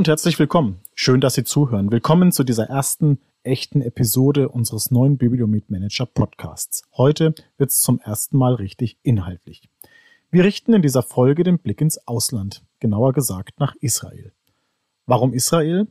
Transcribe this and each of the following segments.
und herzlich willkommen. Schön, dass Sie zuhören. Willkommen zu dieser ersten echten Episode unseres neuen Bibliomet Manager Podcasts. Heute wird es zum ersten Mal richtig inhaltlich. Wir richten in dieser Folge den Blick ins Ausland, genauer gesagt nach Israel. Warum Israel?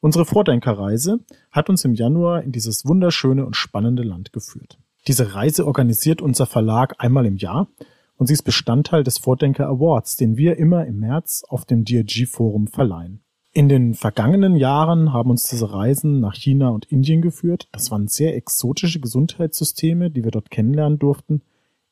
Unsere Vordenkerreise hat uns im Januar in dieses wunderschöne und spannende Land geführt. Diese Reise organisiert unser Verlag einmal im Jahr und sie ist Bestandteil des Vordenker Awards, den wir immer im März auf dem DRG Forum verleihen. In den vergangenen Jahren haben uns diese Reisen nach China und Indien geführt. Das waren sehr exotische Gesundheitssysteme, die wir dort kennenlernen durften.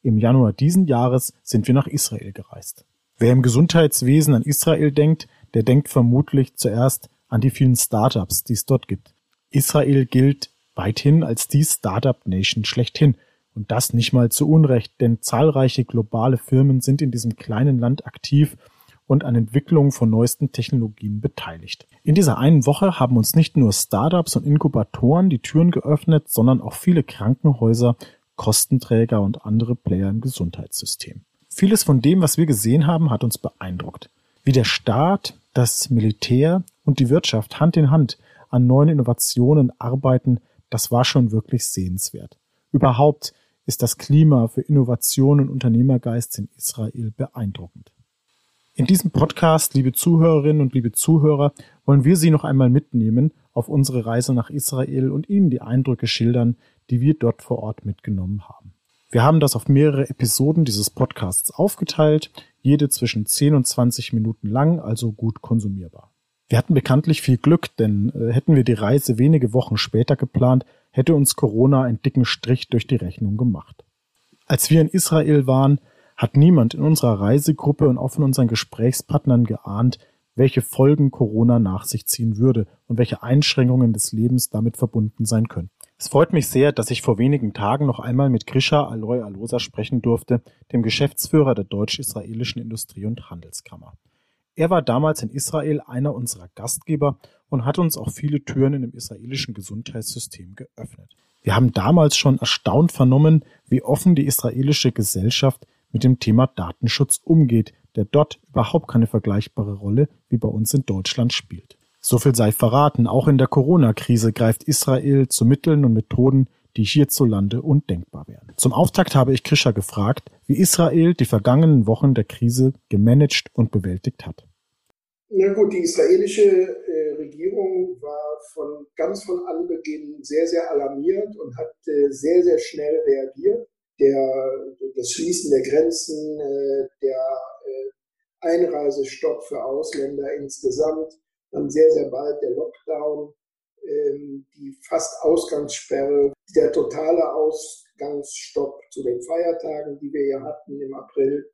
Im Januar diesen Jahres sind wir nach Israel gereist. Wer im Gesundheitswesen an Israel denkt, der denkt vermutlich zuerst an die vielen Startups, die es dort gibt. Israel gilt weithin als die Startup Nation schlechthin. Und das nicht mal zu Unrecht, denn zahlreiche globale Firmen sind in diesem kleinen Land aktiv und an Entwicklung von neuesten Technologien beteiligt. In dieser einen Woche haben uns nicht nur Startups und Inkubatoren die Türen geöffnet, sondern auch viele Krankenhäuser, Kostenträger und andere Player im Gesundheitssystem. Vieles von dem, was wir gesehen haben, hat uns beeindruckt. Wie der Staat, das Militär und die Wirtschaft Hand in Hand an neuen Innovationen arbeiten, das war schon wirklich sehenswert. Überhaupt ist das Klima für Innovation und Unternehmergeist in Israel beeindruckend. In diesem Podcast, liebe Zuhörerinnen und liebe Zuhörer, wollen wir Sie noch einmal mitnehmen auf unsere Reise nach Israel und Ihnen die Eindrücke schildern, die wir dort vor Ort mitgenommen haben. Wir haben das auf mehrere Episoden dieses Podcasts aufgeteilt, jede zwischen 10 und 20 Minuten lang, also gut konsumierbar. Wir hatten bekanntlich viel Glück, denn äh, hätten wir die Reise wenige Wochen später geplant, hätte uns Corona einen dicken Strich durch die Rechnung gemacht. Als wir in Israel waren, hat niemand in unserer Reisegruppe und auch von unseren Gesprächspartnern geahnt, welche Folgen Corona nach sich ziehen würde und welche Einschränkungen des Lebens damit verbunden sein könnten. Es freut mich sehr, dass ich vor wenigen Tagen noch einmal mit Grisha Aloy Alosa sprechen durfte, dem Geschäftsführer der deutsch-israelischen Industrie- und Handelskammer. Er war damals in Israel einer unserer Gastgeber und hat uns auch viele Türen in dem israelischen Gesundheitssystem geöffnet. Wir haben damals schon erstaunt vernommen, wie offen die israelische Gesellschaft mit dem Thema Datenschutz umgeht, der dort überhaupt keine vergleichbare Rolle wie bei uns in Deutschland spielt. So viel sei verraten, auch in der Corona-Krise greift Israel zu Mitteln und Methoden, die hierzulande undenkbar wären. Zum Auftakt habe ich Krisha gefragt, wie Israel die vergangenen Wochen der Krise gemanagt und bewältigt hat. Na gut, die israelische äh, Regierung war von ganz von Anbeginn sehr, sehr alarmiert und hat äh, sehr, sehr schnell reagiert der, das Schließen der Grenzen, äh, der äh, Einreisestopp für Ausländer insgesamt, dann sehr, sehr bald der Lockdown, ähm, die fast Ausgangssperre, der totale Ausgangsstopp zu den Feiertagen, die wir ja hatten im April.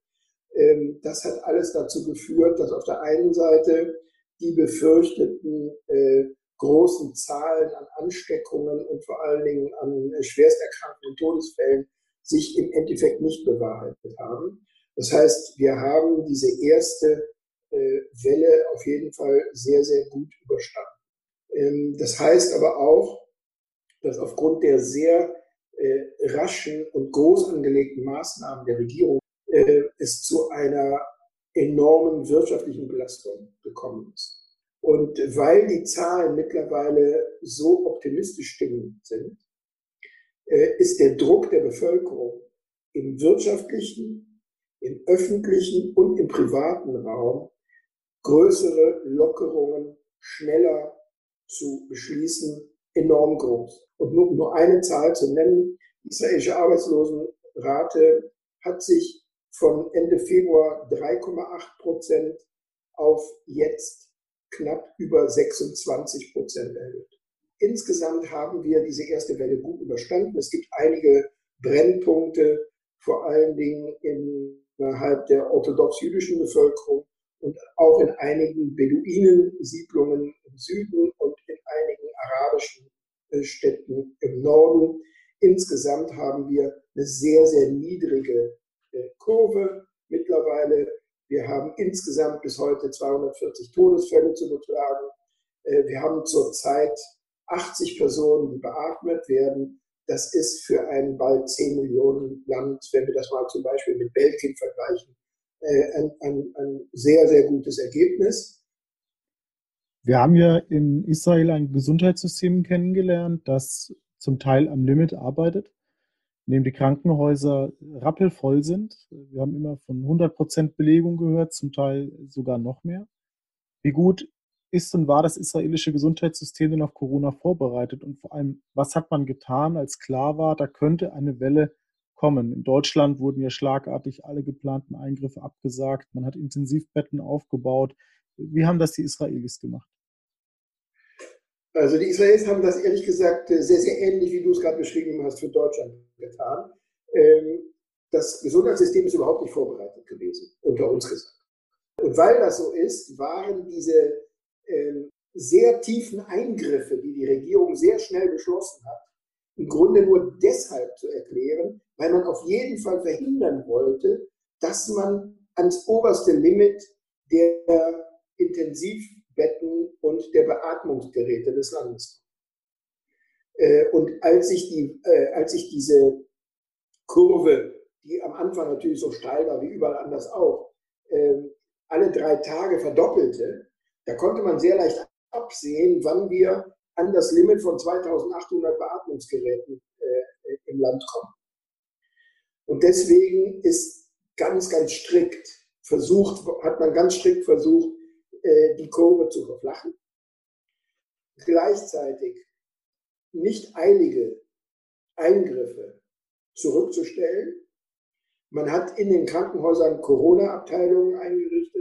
Ähm, das hat alles dazu geführt, dass auf der einen Seite die befürchteten äh, großen Zahlen an Ansteckungen und vor allen Dingen an Schwersterkrankten Todesfällen sich im Endeffekt nicht bewahrheitet haben. Das heißt, wir haben diese erste äh, Welle auf jeden Fall sehr, sehr gut überstanden. Ähm, das heißt aber auch, dass aufgrund der sehr äh, raschen und groß angelegten Maßnahmen der Regierung äh, es zu einer enormen wirtschaftlichen Belastung gekommen ist. Und weil die Zahlen mittlerweile so optimistisch stimmend sind, ist der Druck der Bevölkerung im wirtschaftlichen, im öffentlichen und im privaten Raum größere Lockerungen schneller zu beschließen enorm groß. Und nur, nur eine Zahl zu nennen, die israelische Arbeitslosenrate hat sich von Ende Februar 3,8 Prozent auf jetzt knapp über 26 Prozent erhöht. Insgesamt haben wir diese erste Welle gut überstanden. Es gibt einige Brennpunkte, vor allen Dingen innerhalb der orthodox-jüdischen Bevölkerung und auch in einigen Beduinensiedlungen im Süden und in einigen arabischen äh, Städten im Norden. Insgesamt haben wir eine sehr, sehr niedrige äh, Kurve mittlerweile. Wir haben insgesamt bis heute 240 Todesfälle zu beklagen. Äh, wir haben zurzeit 80 Personen, die beatmet werden. Das ist für ein bald 10 Millionen Land, wenn wir das mal zum Beispiel mit Belgien vergleichen, äh, ein, ein, ein sehr, sehr gutes Ergebnis. Wir haben ja in Israel ein Gesundheitssystem kennengelernt, das zum Teil am Limit arbeitet, in dem die Krankenhäuser rappelvoll sind. Wir haben immer von 100 Prozent Belegung gehört, zum Teil sogar noch mehr. Wie gut ist und war das israelische Gesundheitssystem denn auf Corona vorbereitet? Und vor allem, was hat man getan, als klar war, da könnte eine Welle kommen? In Deutschland wurden ja schlagartig alle geplanten Eingriffe abgesagt. Man hat Intensivbetten aufgebaut. Wie haben das die Israelis gemacht? Also die Israelis haben das ehrlich gesagt sehr, sehr ähnlich, wie du es gerade beschrieben hast, für Deutschland getan. Ähm, das Gesundheitssystem ist überhaupt nicht vorbereitet gewesen, unter uns gesagt. Und weil das so ist, waren diese sehr tiefen Eingriffe, die die Regierung sehr schnell beschlossen hat, im Grunde nur deshalb zu erklären, weil man auf jeden Fall verhindern wollte, dass man ans oberste Limit der Intensivbetten und der Beatmungsgeräte des Landes kommt. Äh, und als sich, die, äh, als sich diese Kurve, die am Anfang natürlich so steil war wie überall anders auch, ähm, alle drei Tage verdoppelte, da konnte man sehr leicht absehen, wann wir an das Limit von 2800 Beatmungsgeräten äh, im Land kommen. Und deswegen ist ganz, ganz strikt versucht, hat man ganz strikt versucht, äh, die Kurve zu verflachen. Gleichzeitig nicht eilige Eingriffe zurückzustellen. Man hat in den Krankenhäusern Corona-Abteilungen eingerichtet.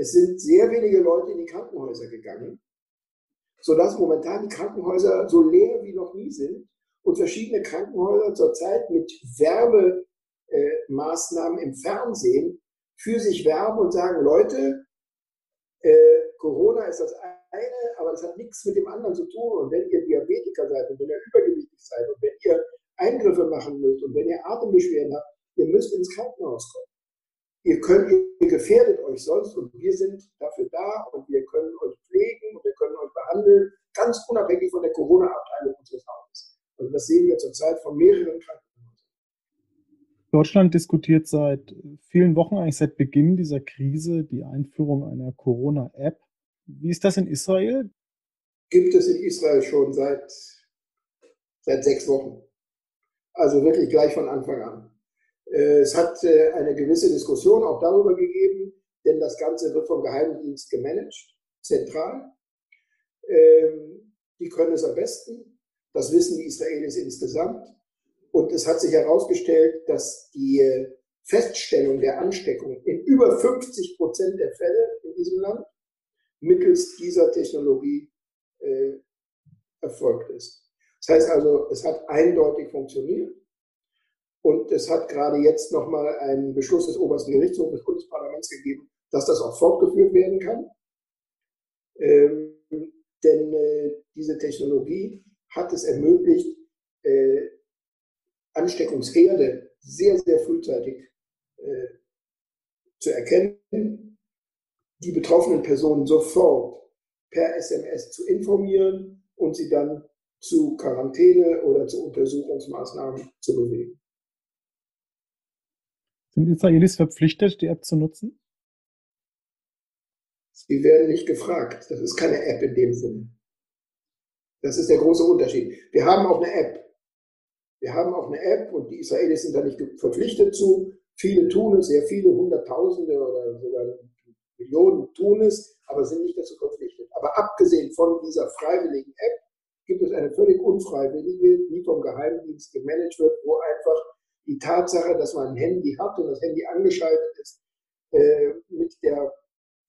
Es sind sehr wenige Leute in die Krankenhäuser gegangen, sodass momentan die Krankenhäuser so leer wie noch nie sind und verschiedene Krankenhäuser zurzeit mit Werbemaßnahmen im Fernsehen für sich werben und sagen, Leute, äh, Corona ist das eine, aber das hat nichts mit dem anderen zu tun. Und wenn ihr Diabetiker seid und wenn ihr übergewichtig seid und wenn ihr Eingriffe machen müsst und wenn ihr Atembeschwerden habt, ihr müsst ins Krankenhaus kommen ihr könnt, ihr gefährdet euch sonst und wir sind dafür da und wir können euch pflegen und wir können euch behandeln, ganz unabhängig von der Corona-Abteilung unseres Hauses. Also das sehen wir zurzeit von mehreren Krankenhäusern. Deutschland diskutiert seit vielen Wochen, eigentlich seit Beginn dieser Krise, die Einführung einer Corona-App. Wie ist das in Israel? Gibt es in Israel schon seit, seit sechs Wochen. Also wirklich gleich von Anfang an. Äh, es hat äh, eine gewisse Diskussion auch darüber gegeben, denn das Ganze wird vom Geheimdienst gemanagt, zentral. Ähm, die können es am besten. Das wissen die Israelis insgesamt. Und es hat sich herausgestellt, dass die äh, Feststellung der Ansteckung in über 50 Prozent der Fälle in diesem Land mittels dieser Technologie äh, erfolgt ist. Das heißt also, es hat eindeutig funktioniert. Und es hat gerade jetzt nochmal einen Beschluss des obersten Gerichtshofs des Bundesparlaments gegeben, dass das auch fortgeführt werden kann. Ähm, denn äh, diese Technologie hat es ermöglicht, äh, Ansteckungsherde sehr, sehr frühzeitig äh, zu erkennen, die betroffenen Personen sofort per SMS zu informieren und sie dann zu Quarantäne oder zu Untersuchungsmaßnahmen zu bewegen. Sind Israelis verpflichtet, die App zu nutzen? Sie werden nicht gefragt. Das ist keine App in dem Sinne. Das ist der große Unterschied. Wir haben auch eine App. Wir haben auch eine App und die Israelis sind da nicht verpflichtet zu. Viele tun es, sehr viele, Hunderttausende oder sogar Millionen tun es, aber sind nicht dazu verpflichtet. Aber abgesehen von dieser freiwilligen App gibt es eine völlig unfreiwillige, die vom Geheimdienst gemanagt wird, wo einfach die Tatsache, dass man ein Handy hat und das Handy angeschaltet ist, äh, mit, der,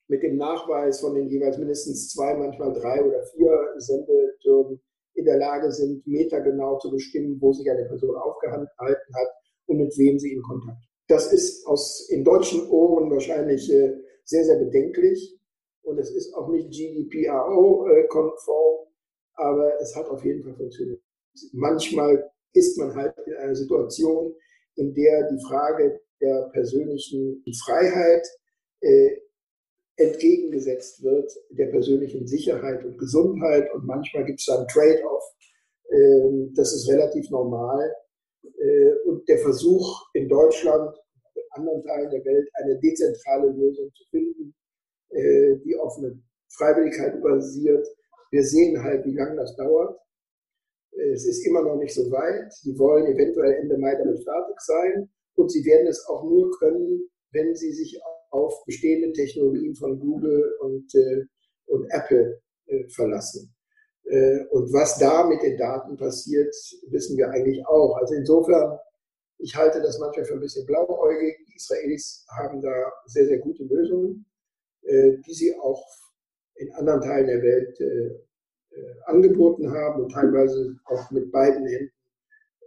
mit dem Nachweis von den jeweils mindestens zwei, manchmal drei oder vier Sendetürmen in der Lage sind, metergenau zu bestimmen, wo sich eine Person aufgehalten hat und mit wem sie in Kontakt. Das ist aus, in deutschen Ohren wahrscheinlich äh, sehr, sehr bedenklich und es ist auch nicht GDPRO-konform, aber es hat auf jeden Fall funktioniert. Manchmal ist man halt in einer Situation, in der die Frage der persönlichen Freiheit äh, entgegengesetzt wird der persönlichen Sicherheit und Gesundheit. Und manchmal gibt es da einen Trade-off. Äh, das ist relativ normal. Äh, und der Versuch in Deutschland, in anderen Teilen der Welt, eine dezentrale Lösung zu finden, äh, die auf eine Freiwilligkeit basiert. Wir sehen halt, wie lange das dauert. Es ist immer noch nicht so weit. Sie wollen eventuell Ende Mai damit fertig sein. Und sie werden es auch nur können, wenn sie sich auf bestehende Technologien von Google und, äh, und Apple äh, verlassen. Äh, und was da mit den Daten passiert, wissen wir eigentlich auch. Also insofern, ich halte das manchmal für ein bisschen blauäugig. Die Israelis haben da sehr, sehr gute Lösungen, äh, die sie auch in anderen Teilen der Welt äh, angeboten haben und teilweise auch mit beiden Händen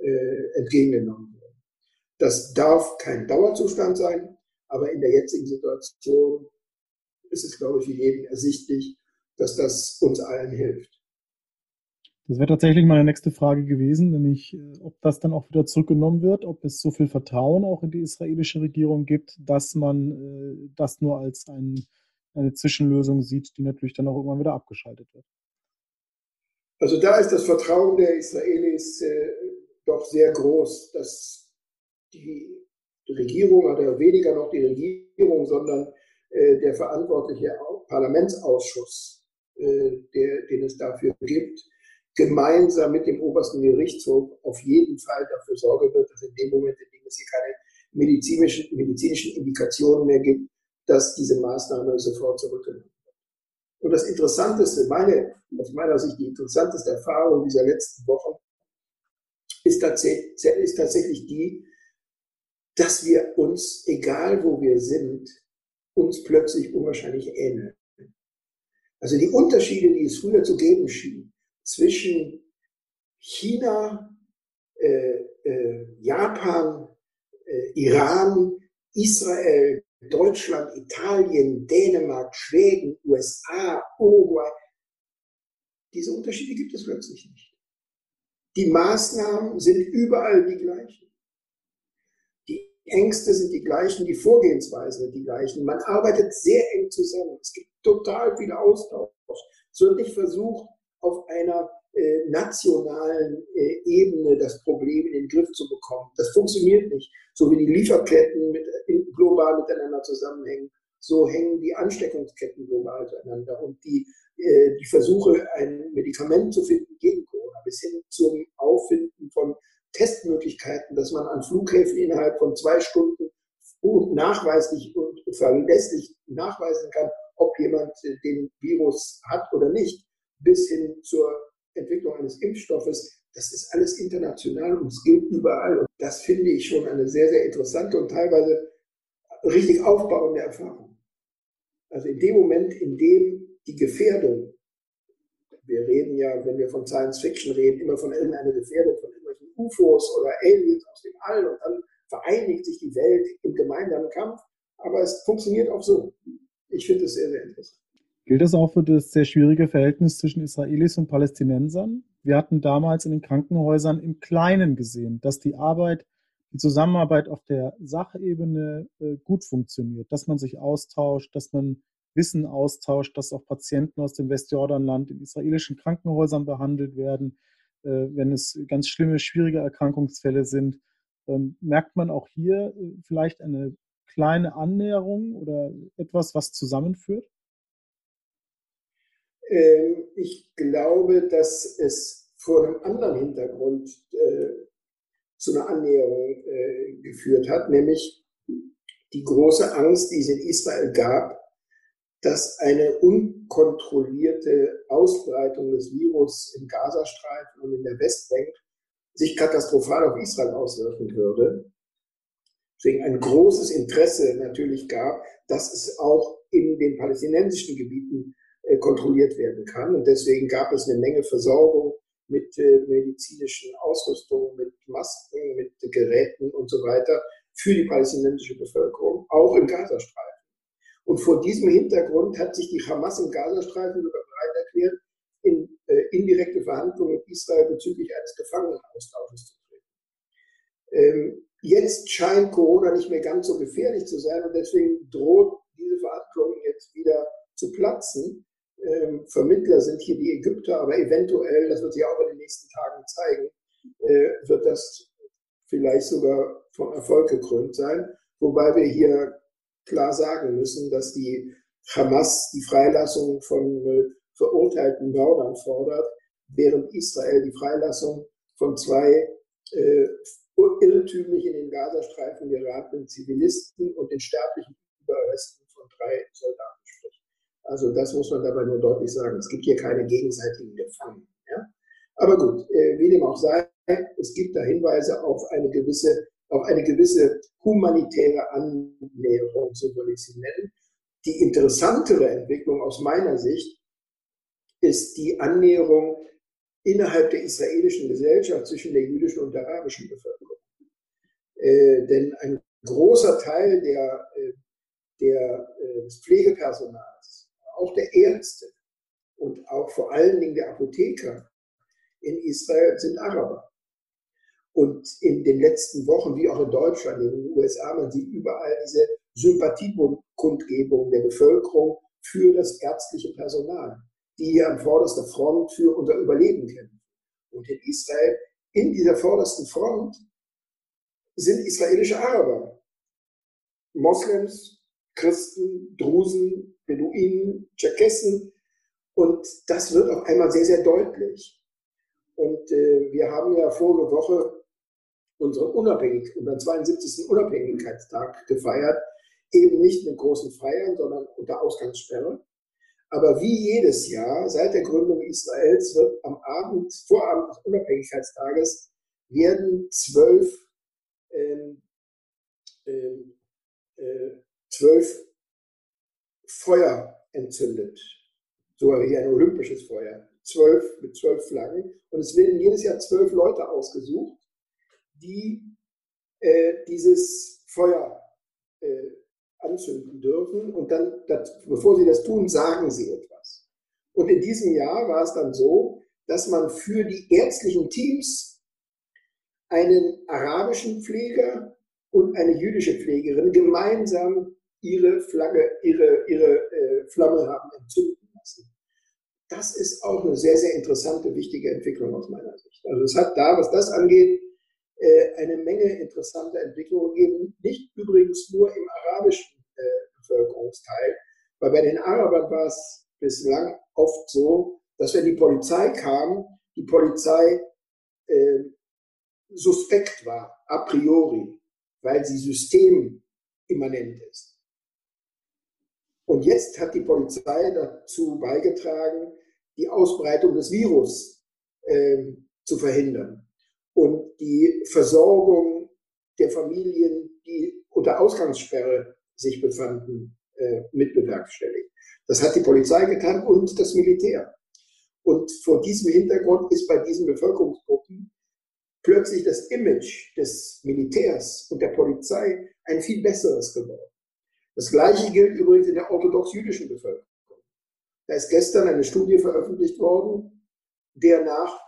äh, entgegengenommen werden. Das darf kein Dauerzustand sein, aber in der jetzigen Situation ist es, glaube ich, für jeden ersichtlich, dass das uns allen hilft. Das wäre tatsächlich meine nächste Frage gewesen, nämlich äh, ob das dann auch wieder zurückgenommen wird, ob es so viel Vertrauen auch in die israelische Regierung gibt, dass man äh, das nur als ein, eine Zwischenlösung sieht, die natürlich dann auch irgendwann wieder abgeschaltet wird. Also da ist das Vertrauen der Israelis äh, doch sehr groß, dass die Regierung oder weniger noch die Regierung, sondern äh, der verantwortliche Parlamentsausschuss, äh, der, den es dafür gibt, gemeinsam mit dem obersten Gerichtshof auf jeden Fall dafür sorgen wird, dass in dem Moment, in dem es hier keine medizinischen, medizinischen Indikationen mehr gibt, dass diese Maßnahme sofort zurückgenommen wird. Und das Interessanteste, meine, aus meiner Sicht die interessanteste Erfahrung dieser letzten Wochen, ist tatsächlich, ist tatsächlich die, dass wir uns, egal wo wir sind, uns plötzlich unwahrscheinlich ähneln. Also die Unterschiede, die es früher zu geben schien, zwischen China, äh, äh, Japan, äh, Iran, Israel, Deutschland, Italien, Dänemark, Schweden, USA, Uruguay. Diese Unterschiede gibt es plötzlich nicht. Die Maßnahmen sind überall die gleichen. Die Ängste sind die gleichen, die Vorgehensweisen sind die gleichen. Man arbeitet sehr eng zusammen. Es gibt total viel Austausch. Es wird nicht versucht, auf einer äh, nationalen äh, Ebene das Problem in den Griff zu bekommen. Das funktioniert nicht. So wie die Lieferketten mit, in, global miteinander zusammenhängen, so hängen die Ansteckungsketten global miteinander. Und die, äh, die Versuche, ein Medikament zu finden gegen Corona, bis hin zum Auffinden von Testmöglichkeiten, dass man an Flughäfen innerhalb von zwei Stunden nachweislich und verlässlich nachweisen kann, ob jemand den Virus hat oder nicht bis hin zur Entwicklung eines Impfstoffes, das ist alles international und es gilt überall. Und das finde ich schon eine sehr, sehr interessante und teilweise richtig aufbauende Erfahrung. Also in dem Moment, in dem die Gefährdung, wir reden ja, wenn wir von Science Fiction reden, immer von irgendeiner Gefährdung, von irgendwelchen UFOs oder Aliens aus dem All und dann vereinigt sich die Welt im gemeinsamen Kampf. Aber es funktioniert auch so. Ich finde es sehr, sehr interessant. Gilt das auch für das sehr schwierige Verhältnis zwischen Israelis und Palästinensern? Wir hatten damals in den Krankenhäusern im Kleinen gesehen, dass die Arbeit, die Zusammenarbeit auf der Sachebene äh, gut funktioniert, dass man sich austauscht, dass man Wissen austauscht, dass auch Patienten aus dem Westjordanland in israelischen Krankenhäusern behandelt werden, äh, wenn es ganz schlimme, schwierige Erkrankungsfälle sind. Ähm, merkt man auch hier äh, vielleicht eine kleine Annäherung oder etwas, was zusammenführt? Ähm, ich glaube, dass es vor einem anderen Hintergrund äh, zu einer Annäherung äh, geführt hat, nämlich die große Angst, die es in Israel gab, dass eine unkontrollierte Ausbreitung des Virus im Gazastreifen und in der Westbank sich katastrophal auf Israel auswirken würde. Deswegen ein großes Interesse natürlich gab, dass es auch in den palästinensischen Gebieten kontrolliert werden kann. Und deswegen gab es eine Menge Versorgung mit äh, medizinischen Ausrüstungen, mit Masken, mit Geräten und so weiter für die palästinensische Bevölkerung, auch im Gazastreifen. Und vor diesem Hintergrund hat sich die Hamas im Gazastreifen sogar bereit erklärt, in äh, indirekte Verhandlungen mit Israel bezüglich eines Gefangenenaustausches zu treten. Ähm, jetzt scheint Corona nicht mehr ganz so gefährlich zu sein und deswegen droht diese Verhandlungen jetzt wieder zu platzen. Ähm, Vermittler sind hier die Ägypter, aber eventuell, das wird sich auch in den nächsten Tagen zeigen, äh, wird das vielleicht sogar vom Erfolg gekrönt sein. Wobei wir hier klar sagen müssen, dass die Hamas die Freilassung von äh, verurteilten Mördern fordert, während Israel die Freilassung von zwei äh, irrtümlich in den Gazastreifen geratenen Zivilisten und den sterblichen Überresten von drei Soldaten. Also das muss man dabei nur deutlich sagen. Es gibt hier keine gegenseitigen Gefangenen. Ja? Aber gut, äh, wie dem auch sei, es gibt da Hinweise auf eine gewisse, auf eine gewisse humanitäre Annäherung, so würde ich sie nennen. Die interessantere Entwicklung aus meiner Sicht ist die Annäherung innerhalb der israelischen Gesellschaft zwischen der jüdischen und der arabischen Bevölkerung. Äh, denn ein großer Teil der, äh, der, äh, des Pflegepersonals, auch der Ärzte und auch vor allen Dingen der Apotheker in Israel sind Araber. Und in den letzten Wochen, wie auch in Deutschland, in den USA, man sieht überall diese Sympathiekundgebung der Bevölkerung für das ärztliche Personal, die hier an vorderster Front für unser Überleben kämpfen. Und in Israel, in dieser vordersten Front, sind israelische Araber. Moslems, Christen, Drusen, Beduinen, Tscherkessen. Und das wird auf einmal sehr, sehr deutlich. Und äh, wir haben ja vorige Woche unseren Unabhängig, unseren 72. Unabhängigkeitstag gefeiert, eben nicht mit großen Feiern, sondern unter Ausgangssperre. Aber wie jedes Jahr seit der Gründung Israels wird am Abend, Vorabend des Unabhängigkeitstages, werden zwölf, ähm, ähm, äh, zwölf Feuer entzündet. Sogar wie ein olympisches Feuer. Zwölf mit zwölf Flaggen. Und es werden jedes Jahr zwölf Leute ausgesucht, die äh, dieses Feuer äh, anzünden dürfen. Und dann, das, bevor sie das tun, sagen sie etwas. Und in diesem Jahr war es dann so, dass man für die ärztlichen Teams einen arabischen Pfleger und eine jüdische Pflegerin gemeinsam ihre Flagge, ihre, ihre äh, Flamme haben entzünden lassen. Das ist auch eine sehr, sehr interessante, wichtige Entwicklung aus meiner Sicht. Also es hat da, was das angeht, äh, eine Menge interessanter Entwicklungen gegeben. Nicht übrigens nur im arabischen äh, Bevölkerungsteil, weil bei den Arabern war es bislang oft so, dass wenn die Polizei kam, die Polizei äh, suspekt war, a priori, weil sie systemimmanent ist. Und jetzt hat die Polizei dazu beigetragen, die Ausbreitung des Virus äh, zu verhindern und die Versorgung der Familien, die unter Ausgangssperre sich befanden, äh, mit bewerkstelligt. Das hat die Polizei getan und das Militär. Und vor diesem Hintergrund ist bei diesen Bevölkerungsgruppen plötzlich das Image des Militärs und der Polizei ein viel besseres geworden. Das Gleiche gilt übrigens in der orthodox-jüdischen Bevölkerung. Da ist gestern eine Studie veröffentlicht worden, der nach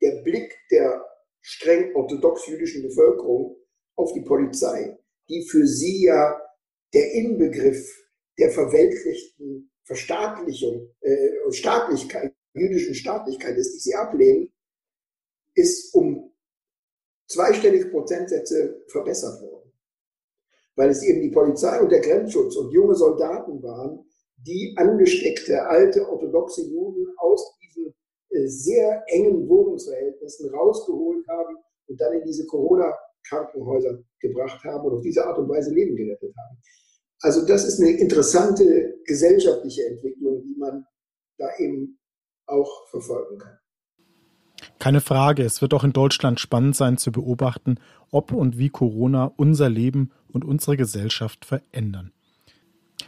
der Blick der streng orthodox-jüdischen Bevölkerung auf die Polizei, die für sie ja der Inbegriff der verweltlichten Verstaatlichung, äh, Staatlichkeit, jüdischen Staatlichkeit ist, die sie ablehnen, ist um zweistellige Prozentsätze verbessert worden. Weil es eben die Polizei und der Grenzschutz und junge Soldaten waren, die angesteckte alte orthodoxe Juden aus diesen äh, sehr engen Wohnungsverhältnissen rausgeholt haben und dann in diese Corona-Krankenhäuser gebracht haben und auf diese Art und Weise Leben gerettet haben. Also das ist eine interessante gesellschaftliche Entwicklung, die man da eben auch verfolgen kann. Keine Frage, es wird auch in Deutschland spannend sein zu beobachten, ob und wie Corona unser Leben und unsere Gesellschaft verändern.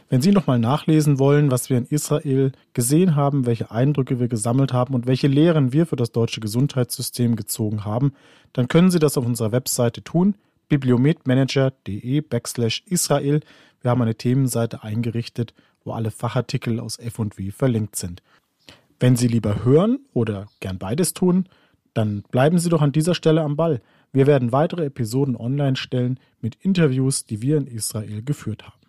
Wenn Sie nochmal nachlesen wollen, was wir in Israel gesehen haben, welche Eindrücke wir gesammelt haben und welche Lehren wir für das deutsche Gesundheitssystem gezogen haben, dann können Sie das auf unserer Webseite tun, bibliometmanager.de backslash Israel. Wir haben eine Themenseite eingerichtet, wo alle Fachartikel aus F&W verlinkt sind. Wenn Sie lieber hören oder gern beides tun, dann bleiben Sie doch an dieser Stelle am Ball. Wir werden weitere Episoden online stellen mit Interviews, die wir in Israel geführt haben.